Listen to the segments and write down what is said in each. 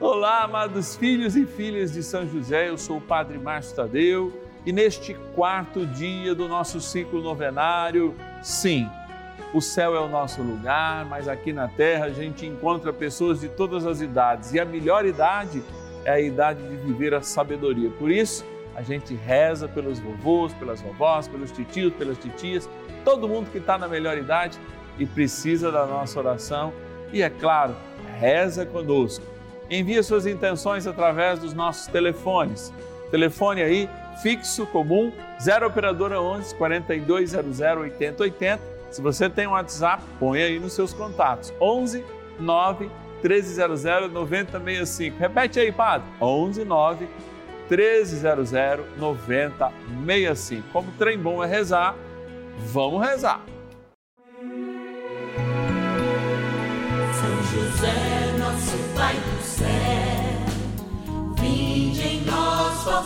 Olá, amados filhos e filhas de São José, eu sou o Padre Márcio Tadeu e neste quarto dia do nosso ciclo novenário, sim, o céu é o nosso lugar, mas aqui na terra a gente encontra pessoas de todas as idades e a melhor idade é a idade de viver a sabedoria. Por isso, a gente reza pelos vovôs, pelas vovós, pelos titios, pelas titias, todo mundo que está na melhor idade e precisa da nossa oração. E é claro, reza conosco envie suas intenções através dos nossos telefones. Telefone aí fixo comum 0 operadora 11 4200 8080. Se você tem um WhatsApp, põe aí nos seus contatos. 11 9 1300 9065. Repete aí, padre. 11 9 1300 9065. Como trem bom é rezar, vamos rezar.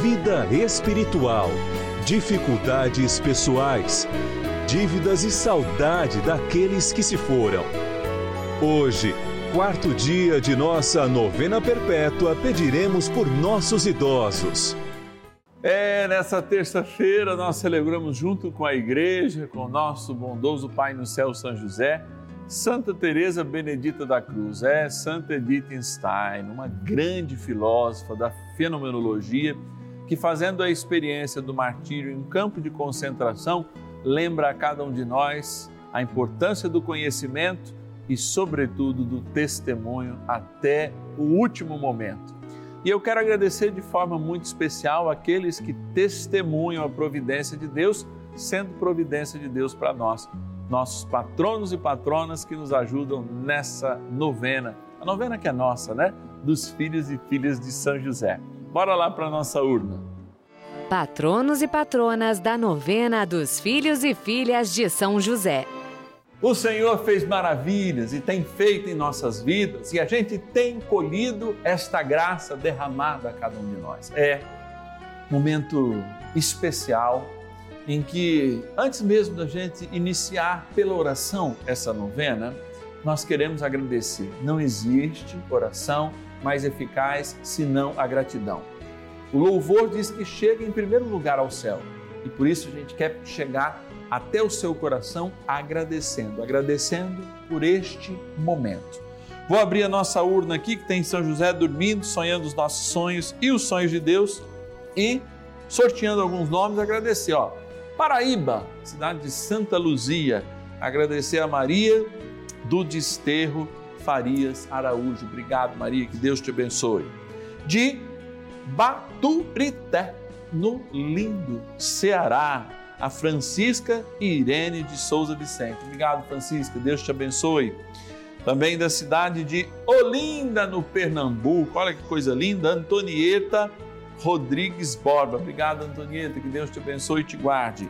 vida espiritual, dificuldades pessoais, dívidas e saudade daqueles que se foram. Hoje, quarto dia de nossa novena perpétua, pediremos por nossos idosos. É, nessa terça-feira nós celebramos junto com a igreja, com nosso bondoso Pai no céu, São José, Santa Teresa Benedita da Cruz, é Santa Edith Stein, uma grande filósofa da fenomenologia que, fazendo a experiência do martírio em um campo de concentração, lembra a cada um de nós a importância do conhecimento e, sobretudo, do testemunho até o último momento. E eu quero agradecer de forma muito especial aqueles que testemunham a providência de Deus, sendo providência de Deus para nós, nossos patronos e patronas que nos ajudam nessa novena, a novena que é nossa, né? Dos filhos e filhas de São José. Bora lá para nossa urna. Patronos e patronas da novena dos filhos e filhas de São José. O Senhor fez maravilhas e tem feito em nossas vidas e a gente tem colhido esta graça derramada a cada um de nós. É momento especial em que, antes mesmo da gente iniciar pela oração essa novena, nós queremos agradecer. Não existe oração mais eficaz senão a gratidão. O louvor diz que chega em primeiro lugar ao céu e por isso a gente quer chegar até o seu coração agradecendo, agradecendo por este momento. Vou abrir a nossa urna aqui que tem São José dormindo, sonhando os nossos sonhos e os sonhos de Deus e sorteando alguns nomes, agradecer, ó. Paraíba, cidade de Santa Luzia, agradecer a Maria do Desterro Farias Araújo. Obrigado, Maria, que Deus te abençoe. De Baturité, no lindo Ceará, a Francisca Irene de Souza Vicente. Obrigado, Francisca, Deus te abençoe. Também da cidade de Olinda, no Pernambuco. Olha que coisa linda, Antonieta Rodrigues Borba. Obrigado, Antonieta, que Deus te abençoe e te guarde.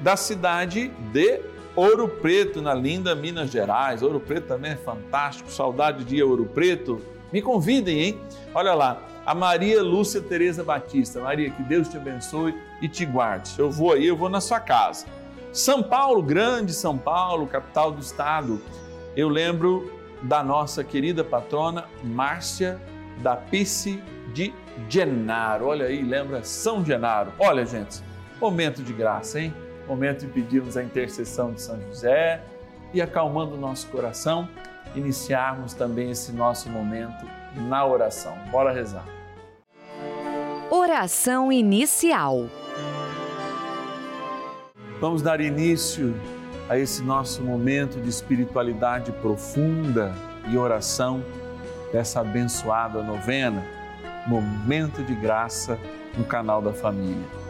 Da cidade de Ouro Preto, na linda Minas Gerais. Ouro Preto também é fantástico, saudade de Ouro Preto. Me convidem, hein? Olha lá, a Maria Lúcia Tereza Batista. Maria, que Deus te abençoe e te guarde. Eu vou aí, eu vou na sua casa. São Paulo, grande São Paulo, capital do estado. Eu lembro da nossa querida patrona Márcia da Pice de Genaro. Olha aí, lembra São Genaro. Olha, gente, momento de graça, hein? Momento de pedirmos a intercessão de São José e acalmando o nosso coração, iniciarmos também esse nosso momento na oração. Bora rezar. Oração inicial. Vamos dar início a esse nosso momento de espiritualidade profunda e oração dessa abençoada novena, momento de graça no canal da família.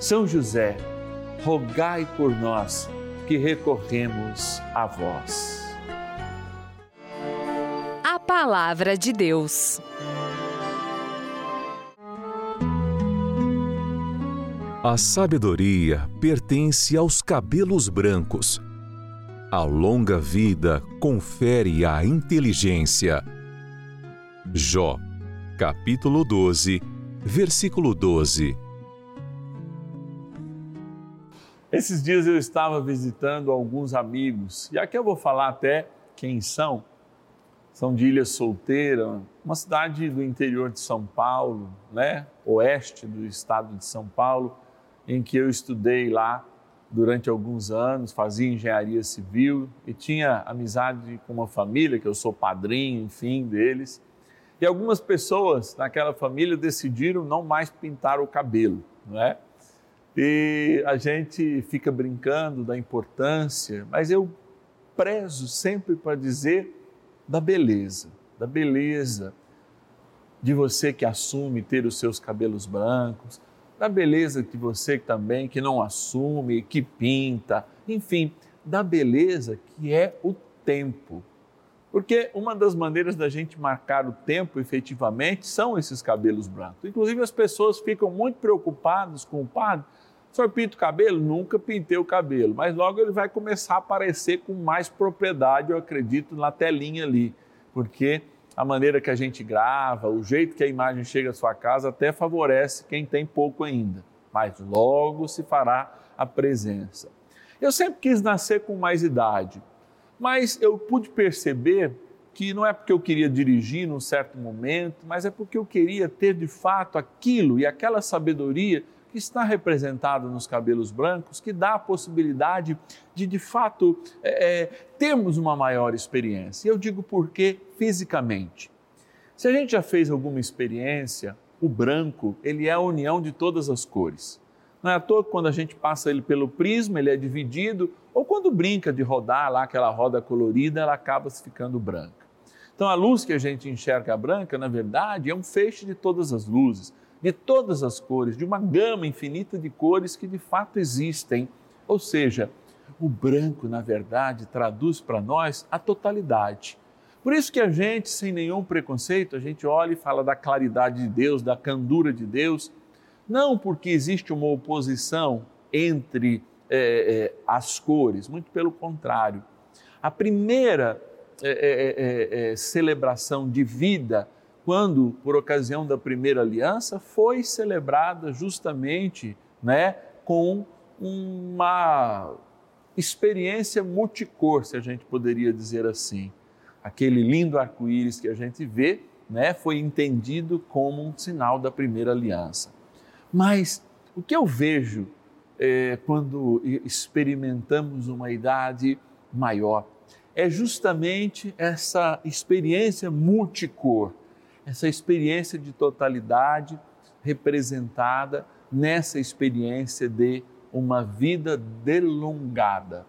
São José, rogai por nós que recorremos a vós. A Palavra de Deus. A sabedoria pertence aos cabelos brancos a longa vida confere a inteligência. Jó, capítulo 12, versículo 12. Esses dias eu estava visitando alguns amigos, e aqui eu vou falar até quem são. São de Ilha Solteira, uma cidade do interior de São Paulo, né? Oeste do estado de São Paulo, em que eu estudei lá durante alguns anos, fazia engenharia civil e tinha amizade com uma família, que eu sou padrinho, enfim, deles. E algumas pessoas naquela família decidiram não mais pintar o cabelo, não é? E a gente fica brincando da importância, mas eu prezo sempre para dizer da beleza, da beleza de você que assume ter os seus cabelos brancos, da beleza que você também, que não assume, que pinta, enfim, da beleza que é o tempo. Porque uma das maneiras da gente marcar o tempo efetivamente são esses cabelos brancos. Inclusive as pessoas ficam muito preocupadas com o padre. O senhor pinta o cabelo? Nunca pintei o cabelo, mas logo ele vai começar a aparecer com mais propriedade, eu acredito, na telinha ali. Porque a maneira que a gente grava, o jeito que a imagem chega à sua casa até favorece quem tem pouco ainda, mas logo se fará a presença. Eu sempre quis nascer com mais idade, mas eu pude perceber que não é porque eu queria dirigir num certo momento, mas é porque eu queria ter de fato aquilo e aquela sabedoria que está representado nos cabelos brancos, que dá a possibilidade de, de fato, é, é, termos uma maior experiência. Eu digo por quê fisicamente. Se a gente já fez alguma experiência, o branco, ele é a união de todas as cores. Não é à toa que quando a gente passa ele pelo prisma, ele é dividido, ou quando brinca de rodar lá aquela roda colorida, ela acaba se ficando branca. Então a luz que a gente enxerga branca, na verdade, é um feixe de todas as luzes de todas as cores, de uma gama infinita de cores que de fato existem. Ou seja, o branco, na verdade, traduz para nós a totalidade. Por isso que a gente, sem nenhum preconceito, a gente olha e fala da claridade de Deus, da candura de Deus, não porque existe uma oposição entre é, é, as cores, muito pelo contrário. A primeira é, celebração de vida quando, por ocasião da primeira aliança, foi celebrada justamente né, com uma experiência multicor, se a gente poderia dizer assim. Aquele lindo arco-íris que a gente vê né, foi entendido como um sinal da primeira aliança. Mas o que eu vejo é, quando experimentamos uma idade maior é justamente essa experiência multicor essa experiência de totalidade representada nessa experiência de uma vida delongada.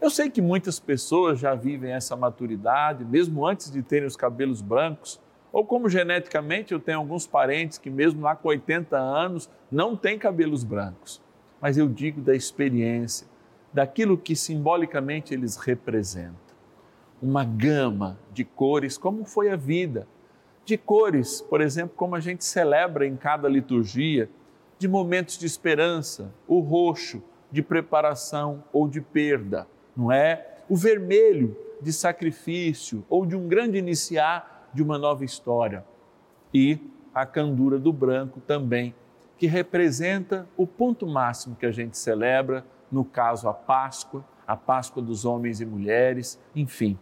Eu sei que muitas pessoas já vivem essa maturidade, mesmo antes de terem os cabelos brancos, ou como geneticamente eu tenho alguns parentes que, mesmo lá com 80 anos, não têm cabelos brancos. Mas eu digo da experiência, daquilo que simbolicamente eles representam. Uma gama de cores, como foi a vida de cores, por exemplo, como a gente celebra em cada liturgia, de momentos de esperança, o roxo de preparação ou de perda, não é? O vermelho de sacrifício ou de um grande iniciar de uma nova história. E a candura do branco também, que representa o ponto máximo que a gente celebra, no caso a Páscoa, a Páscoa dos homens e mulheres, enfim.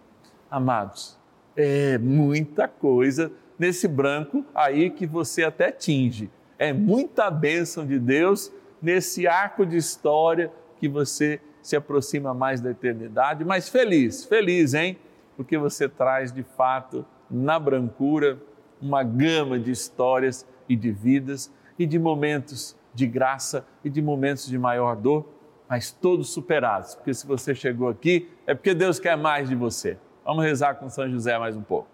Amados, é muita coisa nesse branco aí que você até tinge. É muita bênção de Deus nesse arco de história que você se aproxima mais da eternidade, mas feliz, feliz, hein? Porque você traz de fato na brancura uma gama de histórias e de vidas e de momentos de graça e de momentos de maior dor, mas todos superados, porque se você chegou aqui é porque Deus quer mais de você. Vamos rezar com São José mais um pouco.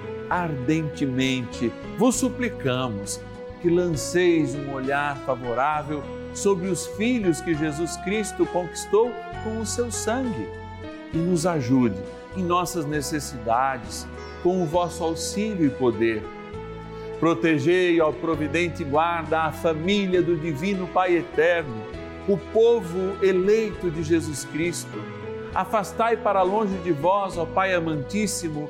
ardentemente vos suplicamos que lanceis um olhar favorável sobre os filhos que Jesus Cristo conquistou com o seu sangue e nos ajude em nossas necessidades com o vosso auxílio e poder. Protegei, ao providente guarda, a família do Divino Pai Eterno, o povo eleito de Jesus Cristo. Afastai para longe de vós, ó Pai amantíssimo,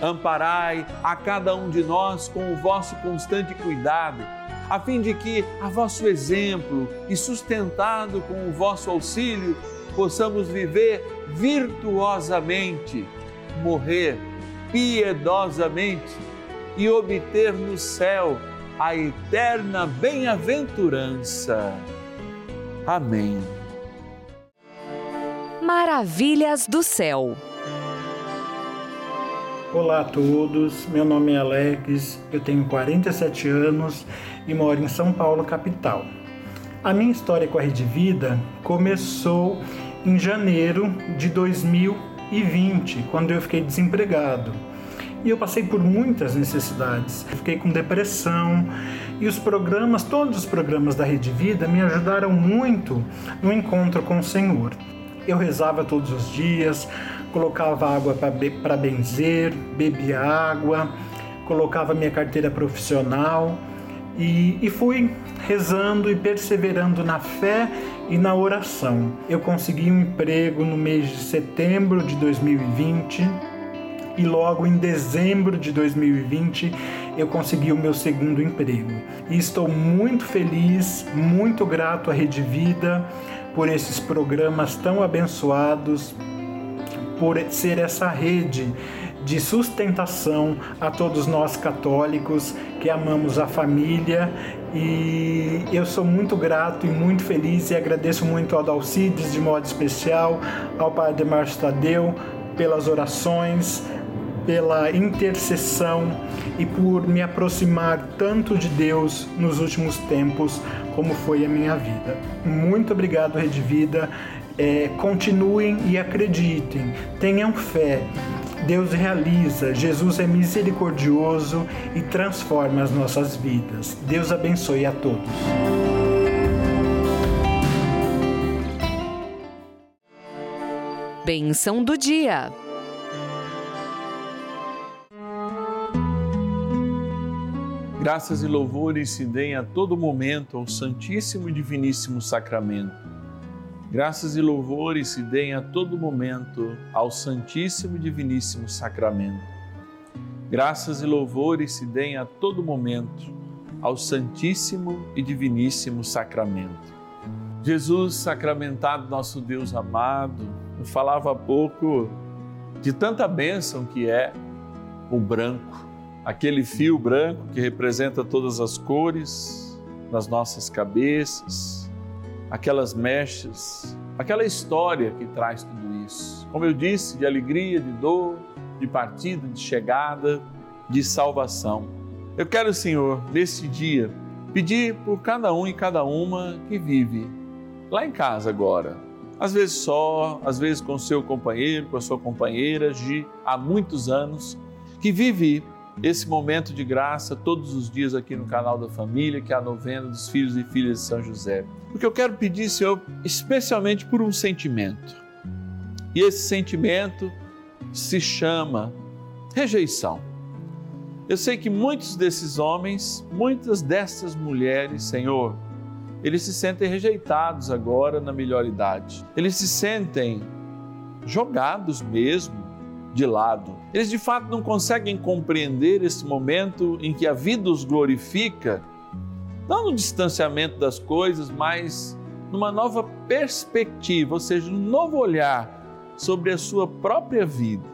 amparai a cada um de nós com o vosso constante cuidado, a fim de que, a vosso exemplo e sustentado com o vosso auxílio, possamos viver virtuosamente, morrer piedosamente e obter no céu a eterna bem-aventurança. Amém. Maravilhas do céu. Olá a todos, meu nome é Alex, eu tenho 47 anos e moro em São Paulo, capital. A minha história com a Rede Vida começou em janeiro de 2020, quando eu fiquei desempregado. E eu passei por muitas necessidades. Fiquei com depressão e os programas, todos os programas da Rede Vida me ajudaram muito no encontro com o Senhor. Eu rezava todos os dias, colocava água para benzer, bebia água, colocava minha carteira profissional E, e fui rezando e perseverando na fé e na oração. Eu consegui um emprego no mês de setembro de 2020 e logo em dezembro de 2020 eu consegui o meu segundo emprego. E estou muito feliz, muito grato à Rede Vida por esses programas tão abençoados, por ser essa rede de sustentação a todos nós católicos que amamos a família. E eu sou muito grato e muito feliz e agradeço muito ao Dalcides de modo especial, ao Padre Márcio Tadeu pelas orações, pela intercessão e por me aproximar tanto de Deus nos últimos tempos como foi a minha vida. Muito obrigado, Rede Vida. É, continuem e acreditem, tenham fé. Deus realiza, Jesus é misericordioso e transforma as nossas vidas. Deus abençoe a todos. Benção do dia. Graças e louvores se deem a todo momento ao Santíssimo e Diviníssimo Sacramento. Graças e louvores se deem a todo momento ao Santíssimo e Diviníssimo Sacramento. Graças e louvores se deem a todo momento ao Santíssimo e Diviníssimo Sacramento. Jesus sacramentado, nosso Deus amado, falava há pouco de tanta bênção que é o branco aquele fio branco que representa todas as cores das nossas cabeças, aquelas mechas, aquela história que traz tudo isso. Como eu disse, de alegria, de dor, de partida, de chegada, de salvação. Eu quero, Senhor, neste dia, pedir por cada um e cada uma que vive lá em casa agora. Às vezes só, às vezes com seu companheiro, com a sua companheira de há muitos anos, que vive esse momento de graça todos os dias aqui no canal da família, que é a novena dos filhos e filhas de São José. Porque eu quero pedir, Senhor, especialmente por um sentimento. E esse sentimento se chama rejeição. Eu sei que muitos desses homens, muitas dessas mulheres, Senhor, eles se sentem rejeitados agora na melhor idade. Eles se sentem jogados mesmo de lado. Eles de fato não conseguem compreender esse momento em que a vida os glorifica, não no distanciamento das coisas, mas numa nova perspectiva, ou seja, um novo olhar sobre a sua própria vida.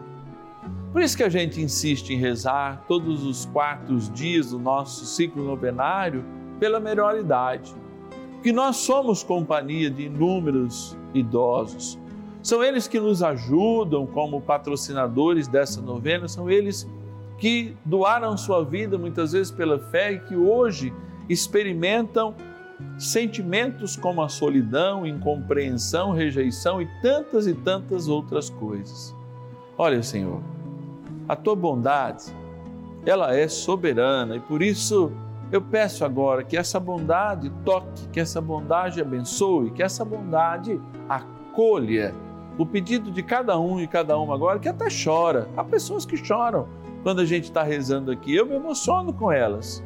Por isso que a gente insiste em rezar todos os quartos dias do nosso ciclo novenário pela melhor idade. Que nós somos companhia de inúmeros idosos são eles que nos ajudam como patrocinadores dessa novena, são eles que doaram sua vida muitas vezes pela fé e que hoje experimentam sentimentos como a solidão, incompreensão, rejeição e tantas e tantas outras coisas. Olha, Senhor, a tua bondade, ela é soberana e por isso eu peço agora que essa bondade toque, que essa bondade abençoe, que essa bondade acolha o pedido de cada um e cada uma agora, que até chora. Há pessoas que choram quando a gente está rezando aqui. Eu me emociono com elas.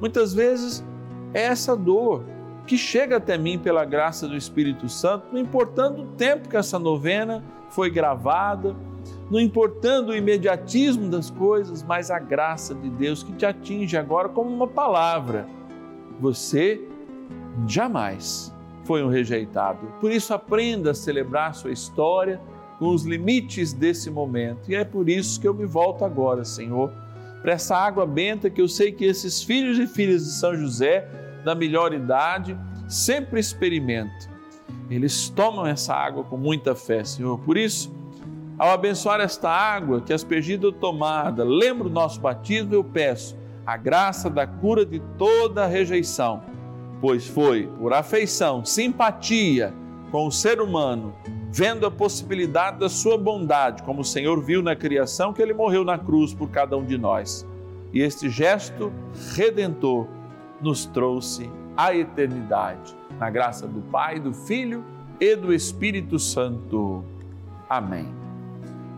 Muitas vezes é essa dor que chega até mim pela graça do Espírito Santo, não importando o tempo que essa novena foi gravada, não importando o imediatismo das coisas, mas a graça de Deus que te atinge agora como uma palavra. Você jamais foi um rejeitado. Por isso, aprenda a celebrar sua história com os limites desse momento. E é por isso que eu me volto agora, Senhor, para essa água benta que eu sei que esses filhos e filhas de São José, da melhor idade, sempre experimentam. Eles tomam essa água com muita fé, Senhor. Por isso, ao abençoar esta água que aspergida ou tomada, lembra o nosso batismo, eu peço a graça da cura de toda rejeição pois foi por afeição, simpatia com o ser humano, vendo a possibilidade da sua bondade, como o Senhor viu na criação, que ele morreu na cruz por cada um de nós. E este gesto redentor nos trouxe a eternidade, na graça do Pai, do Filho e do Espírito Santo. Amém.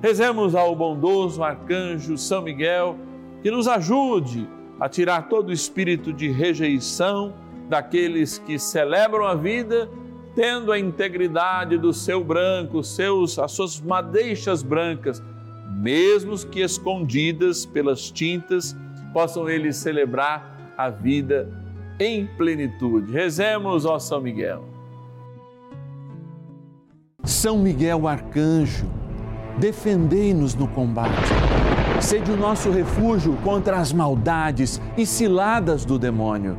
Rezemos ao bondoso arcanjo São Miguel que nos ajude a tirar todo o espírito de rejeição daqueles que celebram a vida tendo a integridade do seu branco, seus, as suas madeixas brancas, mesmo que escondidas pelas tintas, possam eles celebrar a vida em plenitude. Rezemos, ó São Miguel. São Miguel Arcanjo, defendei-nos no combate. Sede o nosso refúgio contra as maldades e ciladas do demônio.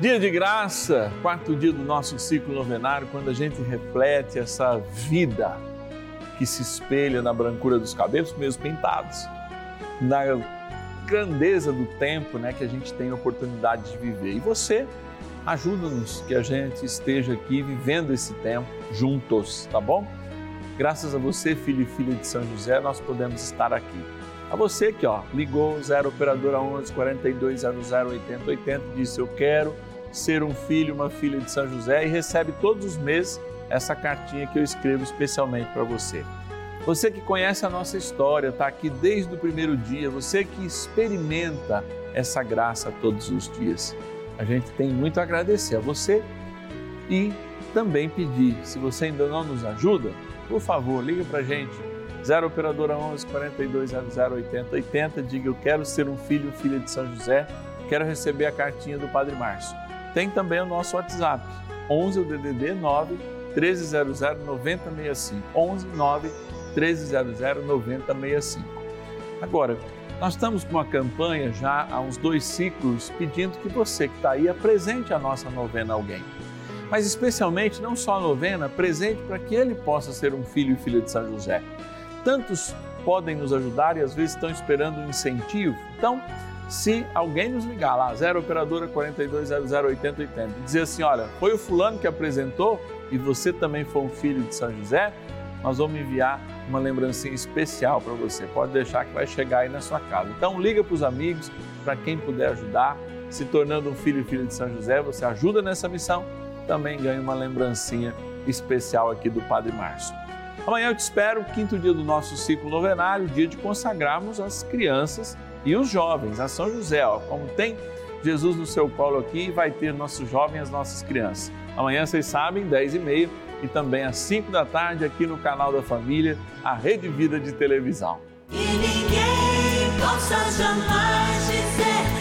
Dia de graça, quarto dia do nosso ciclo novenário, quando a gente reflete essa vida que se espelha na brancura dos cabelos, mesmo pintados, na grandeza do tempo né, que a gente tem a oportunidade de viver. E você ajuda-nos que a gente esteja aqui vivendo esse tempo juntos, tá bom? Graças a você, filho e filha de São José, nós podemos estar aqui. A você que ó, ligou 0 operadora 11 42 00 80 80, disse eu quero ser um filho, uma filha de São José e recebe todos os meses essa cartinha que eu escrevo especialmente para você. Você que conhece a nossa história, está aqui desde o primeiro dia, você que experimenta essa graça todos os dias. A gente tem muito a agradecer a você e também pedir, se você ainda não nos ajuda, por favor, liga para a gente, 0 Operadora 11 4200 80 80, diga eu quero ser um filho, filha de São José, quero receber a cartinha do Padre Márcio. Tem também o nosso WhatsApp, 11 o DDD 9 1300 9065, 11 9 1300 9065. Agora, nós estamos com uma campanha já há uns dois ciclos pedindo que você que está aí apresente a nossa novena a alguém. Mas especialmente, não só a novena, presente para que ele possa ser um filho e filha de São José. Tantos podem nos ajudar e às vezes estão esperando um incentivo. Então, se alguém nos ligar lá, 0 operadora 4200 8080, e dizer assim, olha, foi o fulano que apresentou e você também foi um filho de São José, nós vamos enviar uma lembrancinha especial para você. Pode deixar que vai chegar aí na sua casa. Então liga para os amigos, para quem puder ajudar, se tornando um filho e filha de São José, você ajuda nessa missão, também ganha uma lembrancinha especial aqui do Padre Márcio. Amanhã eu te espero, quinto dia do nosso ciclo novenário, dia de consagrarmos as crianças e os jovens a São José. Ó, como tem Jesus no seu colo aqui, vai ter nossos jovens e as nossas crianças. Amanhã, vocês sabem, 10 e meia e também às 5 da tarde aqui no canal da Família, a Rede Vida de Televisão. E ninguém possa jamais dizer